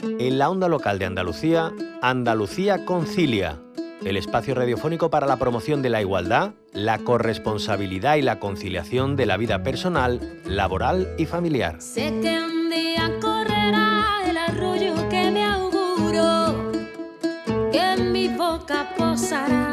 En la onda local de Andalucía, Andalucía Concilia, el espacio radiofónico para la promoción de la igualdad, la corresponsabilidad y la conciliación de la vida personal, laboral y familiar. Sé que un día correrá el arroyo que me auguro, que en mi boca posará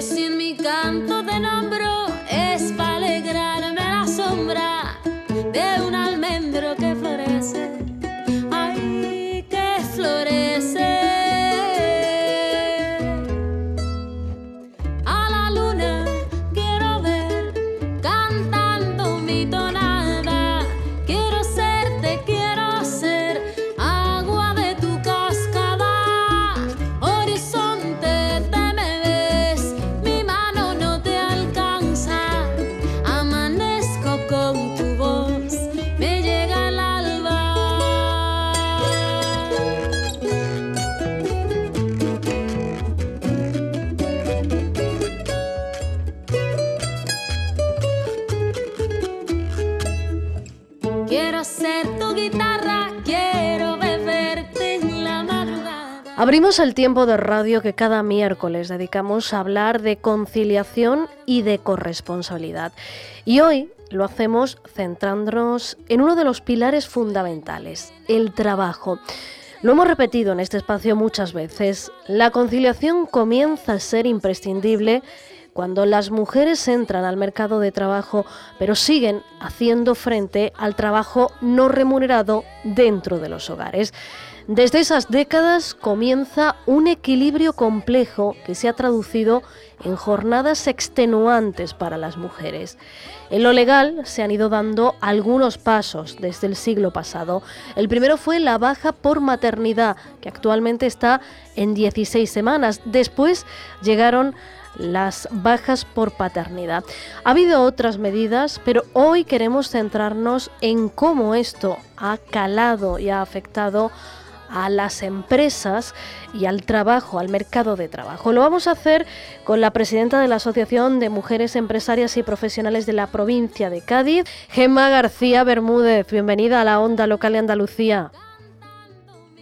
Que si en mi canto Abrimos el tiempo de radio que cada miércoles dedicamos a hablar de conciliación y de corresponsabilidad. Y hoy lo hacemos centrándonos en uno de los pilares fundamentales, el trabajo. Lo hemos repetido en este espacio muchas veces, la conciliación comienza a ser imprescindible cuando las mujeres entran al mercado de trabajo, pero siguen haciendo frente al trabajo no remunerado dentro de los hogares. Desde esas décadas comienza un equilibrio complejo que se ha traducido en jornadas extenuantes para las mujeres. En lo legal se han ido dando algunos pasos desde el siglo pasado. El primero fue la baja por maternidad, que actualmente está en 16 semanas. Después llegaron las bajas por paternidad. Ha habido otras medidas, pero hoy queremos centrarnos en cómo esto ha calado y ha afectado las empresas y al trabajo, al mercado de trabajo. Lo vamos a hacer con la presidenta de la Asociación de Mujeres Empresarias y Profesionales de la provincia de Cádiz, Gemma García Bermúdez. Bienvenida a la Onda Local de Andalucía.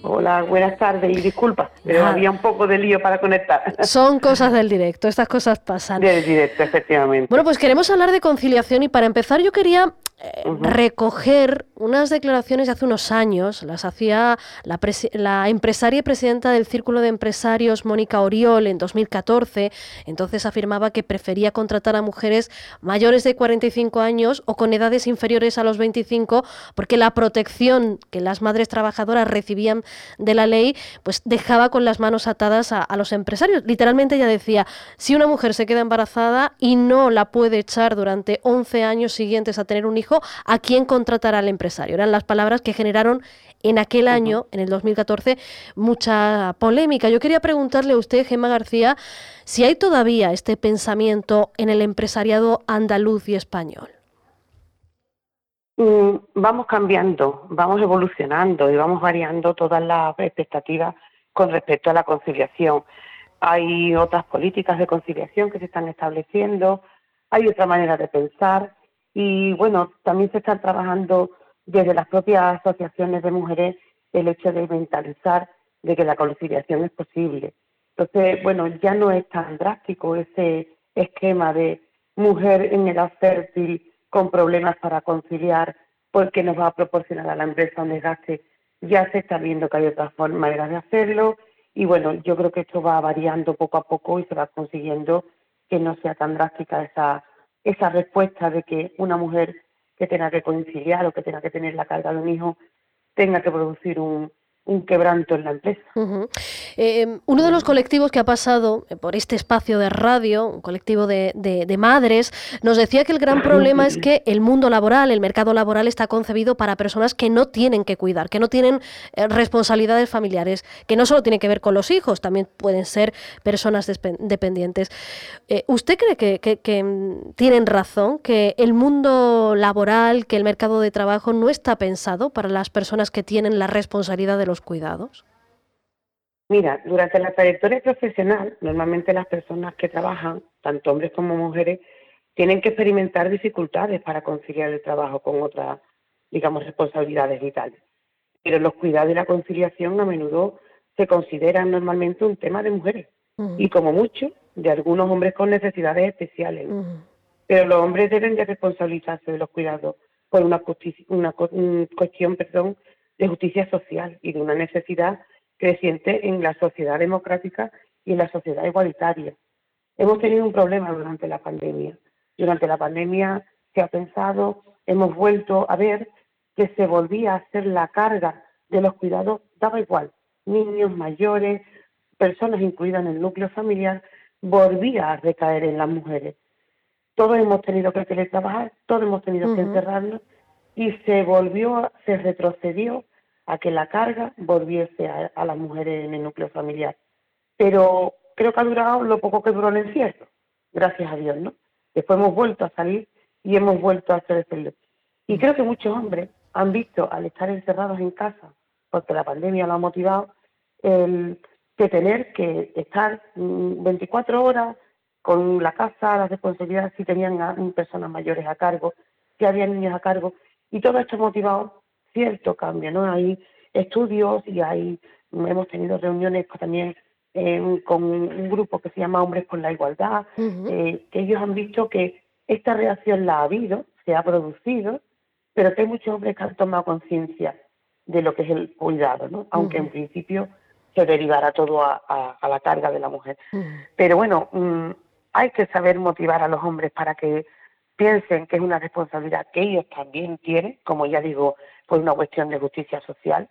Hola, buenas tardes y disculpa, pero había un poco de lío para conectar. Son cosas del directo, estas cosas pasan. Del directo, efectivamente. Bueno, pues queremos hablar de conciliación y para empezar yo quería eh, recoger unas declaraciones de hace unos años, las hacía la, la empresaria y presidenta del Círculo de Empresarios, Mónica Oriol, en 2014. Entonces afirmaba que prefería contratar a mujeres mayores de 45 años o con edades inferiores a los 25 porque la protección que las madres trabajadoras recibían de la ley pues dejaba con las manos atadas a, a los empresarios. Literalmente ella decía, si una mujer se queda embarazada y no la puede echar durante 11 años siguientes a tener un hijo, ¿a quién contratará al empresario? Eran las palabras que generaron en aquel año, en el 2014, mucha polémica. Yo quería preguntarle a usted, Gemma García, si hay todavía este pensamiento en el empresariado andaluz y español. Mm, Vamos cambiando, vamos evolucionando y vamos variando todas las expectativas con respecto a la conciliación. Hay otras políticas de conciliación que se están estableciendo, hay otra manera de pensar y bueno, también se está trabajando desde las propias asociaciones de mujeres el hecho de mentalizar de que la conciliación es posible. Entonces, bueno, ya no es tan drástico ese esquema de mujer en edad fértil con problemas para conciliar porque nos va a proporcionar a la empresa un desgaste. Ya se está viendo que hay otras maneras de hacerlo y bueno, yo creo que esto va variando poco a poco y se va consiguiendo que no sea tan drástica esa, esa respuesta de que una mujer que tenga que conciliar o que tenga que tener la carga de un hijo tenga que producir un, un quebranto en la empresa. Eh, uno de los colectivos que ha pasado eh, por este espacio de radio, un colectivo de, madres, nos decía que el gran problema es que el mundo laboral, el mercado laboral está concebido para personas que no tienen que cuidar, que no tienen eh, responsabilidades familiares, que no solo tiene que ver con los hijos, también pueden ser personas dependientes. ¿Usted cree que, que- mm, tienen razón, que el mundo laboral, que el mercado de trabajo no está pensado para las personas que tienen la responsabilidad de los cuidados? Mira, durante la trayectoria profesional, normalmente las personas que trabajan, tanto hombres como mujeres, tienen que experimentar dificultades para conciliar el trabajo con otras, digamos, responsabilidades vitales. Pero los cuidados y la conciliación a menudo se consideran normalmente un tema de mujeres y como mucho de algunos hombres con necesidades especiales. Pero los hombres deben de responsabilizarse de los cuidados por una, una cuestión perdón, de justicia social y de una necesidad creciente en la sociedad democrática y en la sociedad igualitaria. Hemos tenido un problema durante la pandemia. Durante la pandemia se ha pensado, hemos vuelto a ver que se volvía a hacer la carga de los cuidados, daba igual, niños, mayores, personas incluidas en el núcleo familiar, volvía a recaer en las mujeres. Todos hemos tenido que teletrabajar, todos hemos tenido que encerrarnos y se volvió, se retrocedió a que la carga volviese a, las mujeres en el núcleo familiar. Pero creo que ha durado lo poco que duró el encierro, gracias a Dios, ¿no? Después hemos vuelto a salir y hemos vuelto a hacer el Y creo que muchos hombres han visto, al estar encerrados en casa, porque la pandemia lo ha motivado, el que tener que estar 24 mm, horas con la casa, las responsabilidades, si tenían personas mayores a cargo, si había niños a cargo, y todo esto ha motivado cierto cambio, ¿no? Hay estudios y hay, hemos tenido reuniones también eh, con un grupo que se llama Hombres por la Igualdad, eh, que ellos han visto que esta reacción la ha habido, se ha producido, pero que hay muchos hombres que han tomado conciencia de lo que es el cuidado, ¿no? Aunque en principio se derivara todo a, la carga de la mujer. Pero bueno, mm, hay que saber motivar a los hombres para que piensen que es una responsabilidad que ellos también tienen, como ya digo, por una cuestión de justicia social,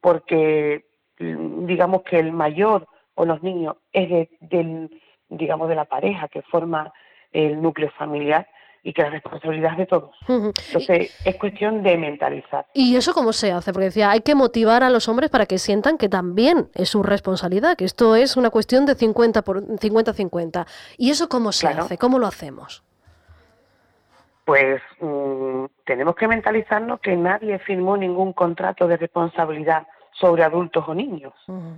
porque mm, digamos que el mayor o los niños es de, del, digamos, de la pareja que forma el núcleo familiar y que la responsabilidad es de todos. Entonces, es cuestión de mentalizar. ¿Y eso cómo se hace? Porque decía, hay que motivar a los hombres para que sientan que también es su responsabilidad, que esto es una cuestión de 50 por 50-50. ¿Y eso cómo se hace? ¿Cómo lo hacemos? Pues mm, tenemos que mentalizarnos que nadie firmó ningún contrato de responsabilidad sobre adultos o niños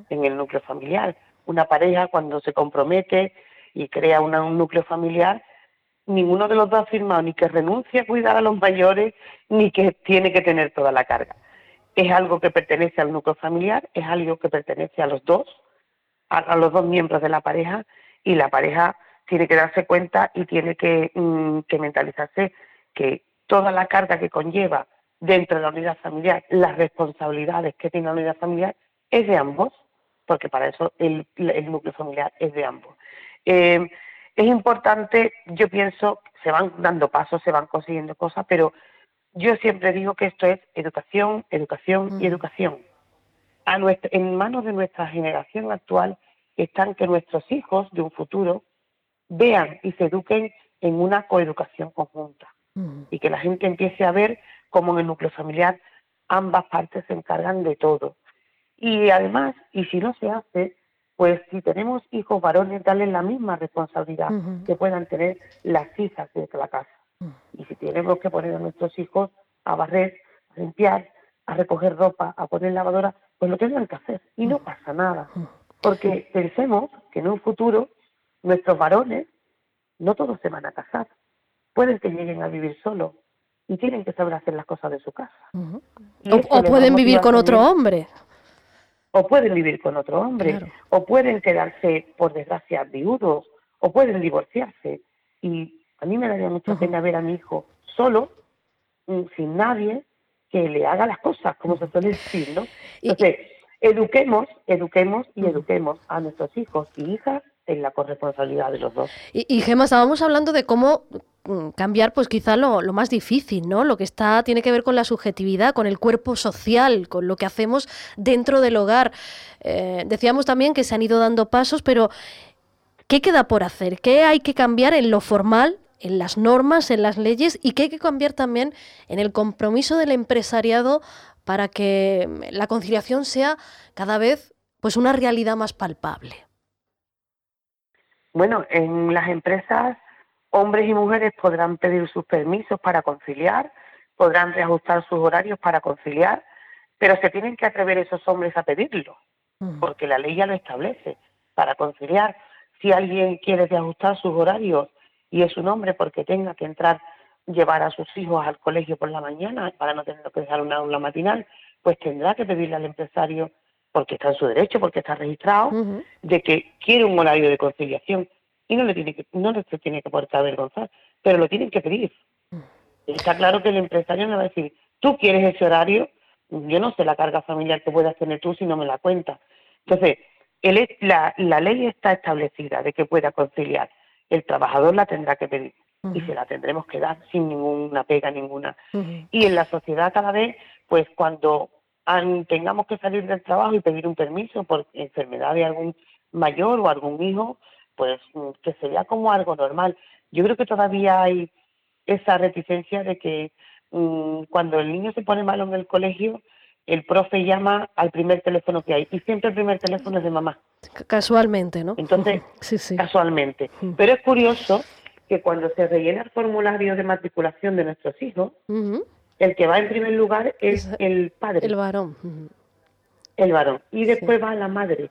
en el núcleo familiar. Una pareja cuando se compromete y crea un núcleo familiar, ninguno de los dos ha firmado ni que renuncia a cuidar a los mayores ni que tiene que tener toda la carga. Es algo que pertenece al núcleo familiar, es algo que pertenece a los dos, a los dos miembros de la pareja y la pareja tiene que darse cuenta y tiene mm, que, mentalizarse que toda la carga que conlleva dentro de la unidad familiar, las responsabilidades que tiene la unidad familiar, es de ambos, porque para eso el, núcleo familiar es de ambos. Eh, es importante, yo pienso, se van dando pasos, se van consiguiendo cosas, pero yo siempre digo que esto es educación, educación y mm. educación. A en manos de nuestra generación actual están que nuestros hijos de un futuro vean y se eduquen en una coeducación conjunta mm. y que la gente empiece a ver cómo en el núcleo familiar ambas partes se encargan de todo. Y además, y si no se hace, pues si tenemos hijos varones, darles la misma responsabilidad que puedan tener las hijas de la casa. Mm. Y si tenemos que poner a nuestros hijos a barrer, a limpiar, a recoger ropa, a poner lavadora, pues lo tienen que hacer y no mm. pasa nada. Porque pensemos que en un futuro nuestros varones no todos se van a casar. Pueden que lleguen a vivir solos y tienen que saber hacer las cosas de su casa. o, pueden vivir con otro hombre. O pueden vivir con otro hombre. O pueden quedarse, por desgracia, viudos. O pueden divorciarse. Y a mí me daría mucha pena ver a mi hijo solo, mm, sin nadie que le haga las cosas, como se suele decir, ¿no? Entonces, eduquemos, eduquemos y eduquemos a nuestros hijos y hijas en la corresponsabilidad de los dos. Y, y Gemma, estábamos hablando de cómo mm, cambiar pues quizá lo, más difícil, ¿no? Lo que está tiene que ver con la subjetividad, con el cuerpo social, con lo que hacemos dentro del hogar. Eh, decíamos también que se han ido dando pasos, pero ¿qué queda por hacer? ¿Qué hay que cambiar en lo formal, en las normas, en las leyes y qué hay que cambiar también en el compromiso del empresariado para que la conciliación sea cada vez pues una realidad más palpable? Bueno, en las empresas hombres y mujeres podrán pedir sus permisos para conciliar, podrán reajustar sus horarios para conciliar, pero se tienen que atrever esos hombres a pedirlo. porque la ley ya lo establece. Para conciliar, si alguien quiere ajustar sus horarios y es un hombre porque tenga que entrar, llevar a sus hijos al colegio por la mañana para no tener que dejar una aula matinal, pues tendrá que pedirle al empresario, porque está en su derecho, porque está registrado, de que quiere un horario de conciliación y no le tiene que, no le tiene que portar avergonzar, pero lo tienen que pedir. Está claro que el empresario no va a decir, tú quieres ese horario, yo no sé la carga familiar que puedas tener tú si no me la cuentas. Entonces, la, la ley está establecida de que pueda conciliar. El trabajador la tendrá que pedir y se la tendremos que dar sin ninguna pega ninguna. Y en la sociedad cada vez, pues cuando tengamos que salir del trabajo y pedir un permiso por enfermedad de algún mayor o algún hijo, pues mm, que sería como algo normal. Yo creo que todavía hay esa reticencia de que mm, cuando el niño se pone malo en el colegio, el profe llama al primer teléfono que hay y siempre el primer teléfono es de mamá. Casualmente, ¿no? Entonces, casualmente. Pero es curioso que cuando se rellena el formulario de matriculación de nuestros hijos, el que va en primer lugar es el padre. El varón. El varón. Y después va la madre.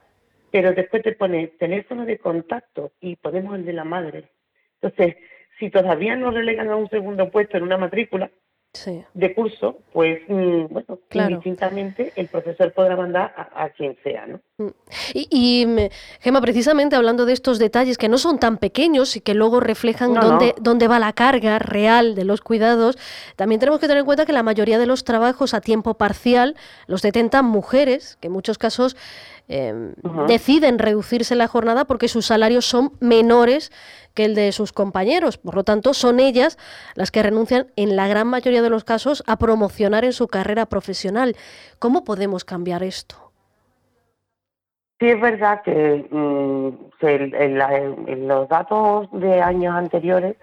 Pero después te pone teléfono de contacto y ponemos el de la madre. Entonces, si todavía no relegan a un segundo puesto en una matrícula, de curso, pues mm, bueno, claro. el profesor podrá mandar a, quien sea, ¿no? Mm. Y, y, mm, Gema, precisamente hablando de estos detalles que no son tan pequeños y que luego reflejan dónde, dónde va la carga real de los cuidados, también tenemos que tener en cuenta que la mayoría de los trabajos a tiempo parcial los detentan mujeres, que en muchos casos Em, deciden reducirse la jornada porque sus salarios son menores que el de sus compañeros. Por lo tanto, son ellas las que renuncian en la gran mayoría de los casos a promocionar en su carrera profesional. ¿Cómo podemos cambiar esto? Sí, es verdad que mm, en, los datos de años anteriores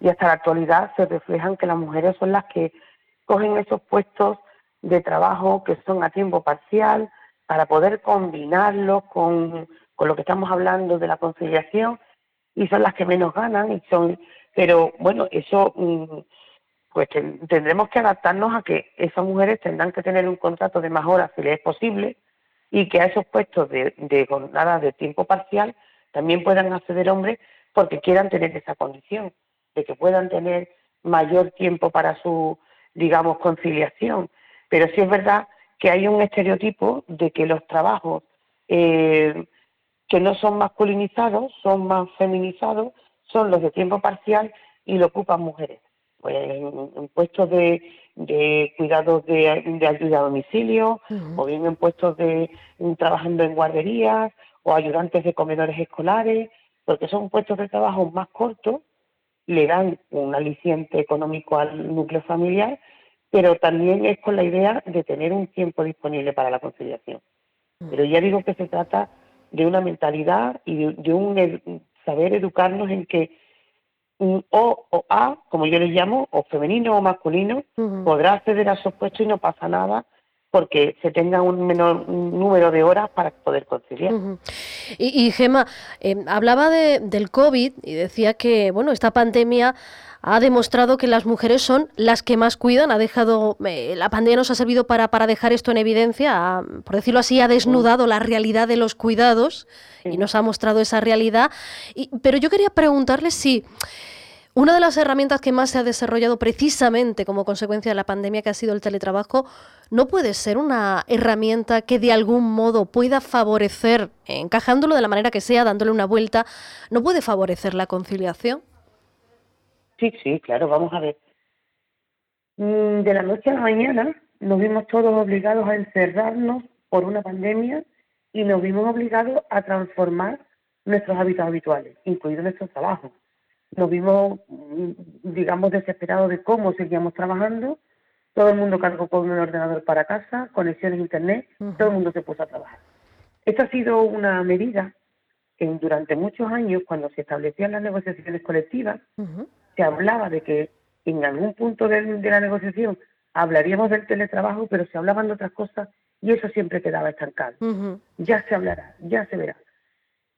y hasta la actualidad se reflejan que las mujeres son las que cogen esos puestos de trabajo que son a tiempo parcial, para poder combinarlo con, lo que estamos hablando de la conciliación y son las que menos ganan y son pero bueno eso mm, pues tendremos que adaptarnos a que esas mujeres tendrán que tener un contrato de más horas si les es posible y que a esos puestos de, de jornada de tiempo parcial también puedan acceder hombres porque quieran tener esa condición de que puedan tener mayor tiempo para su digamos conciliación. Pero sí es verdad que hay un estereotipo de que los trabajos eh, que no son masculinizados, son más feminizados, son los de tiempo parcial y lo ocupan mujeres. Pues en, puestos de, de cuidados de, ayuda a domicilio, o bien en puestos de trabajando en guarderías, o ayudantes de comedores escolares, porque son puestos de trabajo más cortos, le dan un aliciente económico al núcleo familiar pero también es con la idea de tener un tiempo disponible para la conciliación. Mm. Pero ya digo que se trata de una mentalidad y de, un saber educarnos en que un O o A, como yo les llamo, o femenino o masculino, podrá acceder a esos puestos y no pasa nada porque se tenga un menor número de horas para poder conciliar. y, Gema, eh, hablaba de, del COVID y decía que bueno esta pandemia ha demostrado que las mujeres son las que más cuidan, ha dejado, eh, la pandemia nos ha servido para, para dejar esto en evidencia, por decirlo así, ha desnudado la realidad de los cuidados y nos ha mostrado esa realidad. pero yo quería preguntarle si una de las herramientas que más se ha desarrollado precisamente como consecuencia de la pandemia, que ha sido el teletrabajo, no puede ser una herramienta que de algún modo pueda favorecer, encajándolo de la manera que sea, dándole una vuelta, no puede favorecer la conciliación. Sí, sí, claro, vamos a ver. Mm, de la noche a la mañana nos vimos todos obligados a encerrarnos por una pandemia y nos vimos obligados a transformar nuestros hábitos habituales, incluido nuestro trabajo. Nos vimos, mm, digamos, desesperados de cómo seguíamos trabajando. Todo el mundo cargó con un ordenador para casa, conexiones a internet, todo el mundo se puso a trabajar. Esta ha sido una medida que durante muchos años, cuando se establecían las negociaciones colectivas, se hablaba de que en algún punto de, la negociación hablaríamos del teletrabajo, pero se hablaban de otras cosas y eso siempre quedaba estancado. Ya se hablará, ya se verá.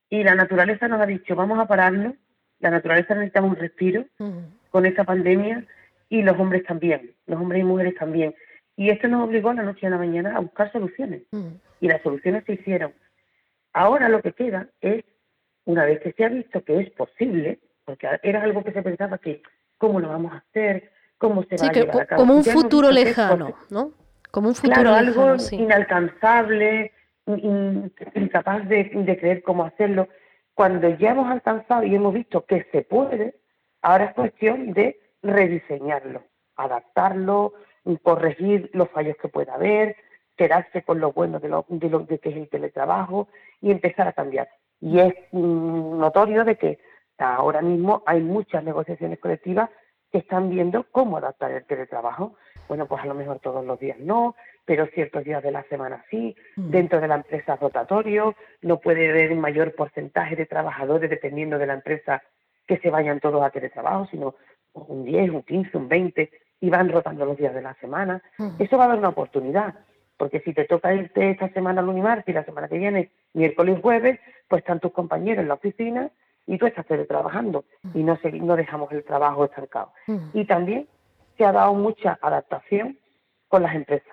Y la naturaleza nos ha dicho, vamos a pararnos, la naturaleza necesita un respiro con esta pandemia y los hombres también, los hombres y mujeres también. Y esto nos obligó a la noche y a la mañana a buscar soluciones. Y las soluciones se hicieron. Ahora lo que queda es, una vez que se ha visto que es posible, porque era algo que se pensaba que, ¿cómo lo vamos a hacer? ¿Cómo se va a llevar a cabo? Como un futuro lejano, ¿no? Como un futuro claro, lejano, algo sí. inalcanzable, in- incapaz de, de creer cómo hacerlo. Cuando ya hemos alcanzado y hemos visto que se puede, ahora es cuestión de rediseñarlo, adaptarlo, corregir los fallos que pueda haber, quedarse con lo bueno de, lo, de, lo, que es el teletrabajo y empezar a cambiar. Y es notorio de que ahora mismo hay muchas negociaciones colectivas que están viendo cómo adaptar el teletrabajo. Bueno, pues a lo mejor todos los días no, pero ciertos días de la semana sí. Mm. Dentro de la empresa es rotatorio, no puede haber un mayor porcentaje de trabajadores dependiendo de la empresa que se vayan todos a teletrabajo, sino un 10, un 15, un 20 y van rotando los días de la semana. Mm. Eso va a dar una oportunidad, porque si te toca irte esta semana lunes y martes y la semana que viene miércoles y jueves, pues están tus compañeros en la oficina y tú estás teletrabajando y no, se, no dejamos el trabajo estancado. Mm. Y también se ha dado mucha adaptación con las empresas.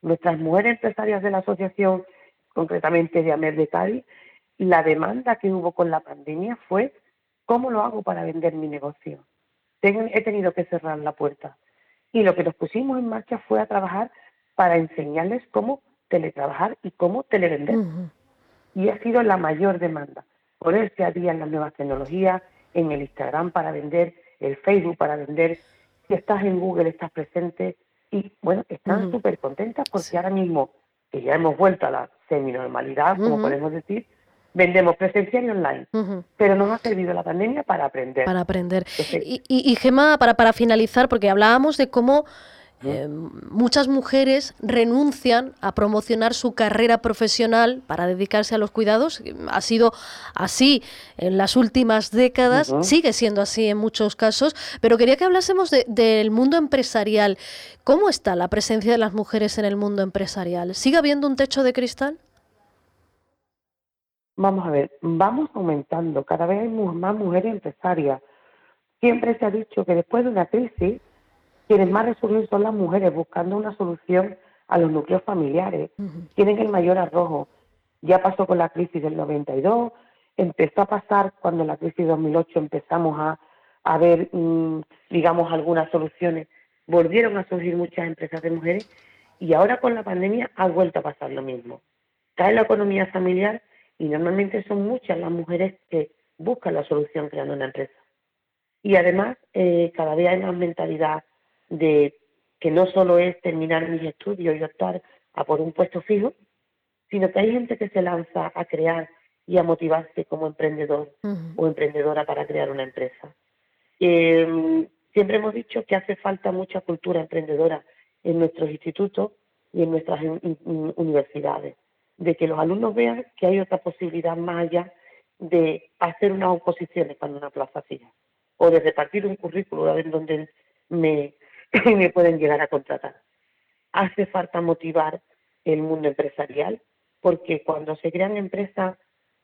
Nuestras mujeres empresarias de la asociación, concretamente de AMER de Cádiz, la demanda que hubo con la pandemia fue ¿cómo lo hago para vender mi negocio? He tenido que cerrar la puerta. Y lo que nos pusimos en marcha fue a trabajar para enseñarles cómo teletrabajar y cómo televender y ha sido la mayor demanda. Ponerse a día en las nuevas tecnologías, en el Instagram para vender, el Facebook para vender. Si estás en Google, estás presente. Y bueno, están súper contentas porque Sí. ahora mismo, que ya hemos vuelto a la seminormalidad, como podemos decir, vendemos presencial y online. Pero nos ha servido la pandemia para aprender. para aprender. Entonces, Y, y, y, Gemma, para, para finalizar, porque hablábamos de cómo eh, muchas mujeres renuncian a promocionar su carrera profesional para dedicarse a los cuidados. Ha sido así en las últimas décadas, sigue siendo así en muchos casos, pero quería que hablásemos de- del mundo empresarial. ¿Cómo está la presencia de las mujeres en el mundo empresarial? ¿Sigue habiendo un techo de cristal? Vamos a ver, vamos aumentando, cada vez hay más mujeres empresarias. Siempre se ha dicho que después de una crisis, quienes más resurgen son las mujeres buscando una solución a los núcleos familiares. Tienen el mayor arrojo. Ya pasó con la crisis del 92, empezó a pasar cuando en la crisis de 2008 empezamos a, a ver, mm, digamos, algunas soluciones. Volvieron a surgir muchas empresas de mujeres y ahora con la pandemia ha vuelto a pasar lo mismo. Cae la economía familiar y normalmente son muchas las mujeres que buscan la solución creando una empresa. Y además, eh, cada vez hay más mentalidad de que no solo es terminar mis estudios y optar a por un puesto fijo, sino que hay gente que se lanza a crear y a motivarse como emprendedor o emprendedora para crear una empresa. Eh, siempre hemos dicho que hace falta mucha cultura emprendedora en nuestros institutos y en nuestras universidades, de que los alumnos vean que hay otra posibilidad más allá de hacer unas oposiciones para una plaza fija o de repartir un currículo a ver dónde me, me pueden llegar a contratar. Hace falta motivar el mundo empresarial porque cuando se crean empresas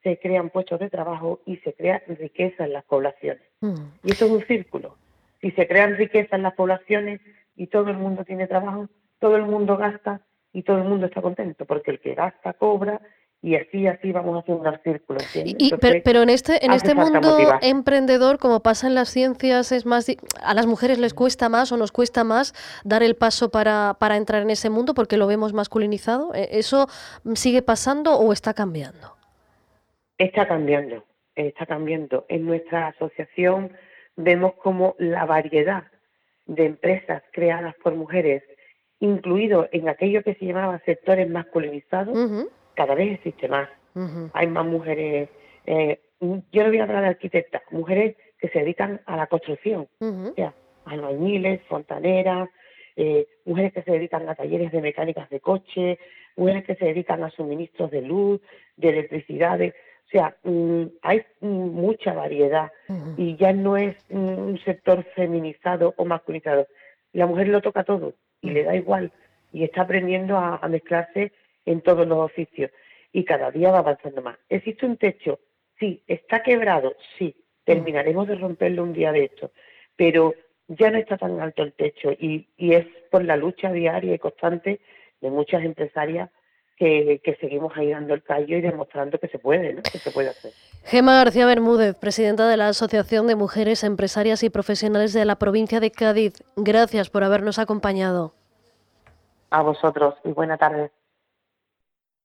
se crean puestos de trabajo y se crea riqueza en las poblaciones. Ujú. Y eso es un círculo. Si se crean riqueza en las poblaciones y todo el mundo tiene trabajo, todo el mundo gasta y todo el mundo está contento, porque el que gasta cobra y así, así vamos haciendo el círculo. Y, pero, en este, en este mundo motivar. emprendedor, como pasa en las ciencias, es más a las mujeres les cuesta más o nos cuesta más dar el paso para, para entrar en ese mundo porque lo vemos masculinizado. ¿E- ¿Eso sigue pasando o está cambiando? Está cambiando, está cambiando. En nuestra asociación vemos como la variedad de empresas creadas por mujeres, incluido en aquello que se llamaba sectores masculinizados, cada vez existe más. Hay más mujeres, eh, yo no voy a hablar de arquitectas, mujeres que se dedican a la construcción, ujú. o sea, albañiles, fontaneras, eh, mujeres que se dedican a talleres de mecánicas de coche, mujeres que se dedican a suministros de luz, de electricidades. O sea, mm, hay mucha variedad y ya no es mm, un sector feminizado o masculinizado. La mujer lo toca todo y le da igual y está aprendiendo a, a mezclarse en todos los oficios y cada día va avanzando más. ¿Existe un techo? Sí. ¿Está quebrado? Sí. Terminaremos de romperlo un día de esto, pero ya no está tan alto el techo y, y es por la lucha diaria y constante de muchas empresarias que, que, seguimos ahí dando el callo y demostrando que se puede, ¿no? que se puede hacer. Gema García Bermúdez, presidenta de la Asociación de Mujeres Empresarias y Profesionales de la provincia de Cádiz, gracias por habernos acompañado. A vosotros y buena tarde.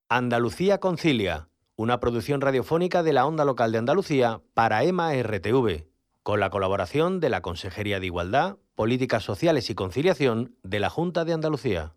Andalucía Concilia, una producción radiofónica de la Onda Local de Andalucía para EMA RTV, con la colaboración de la Consejería de Igualdad, Políticas Sociales y Conciliación de la Junta de Andalucía.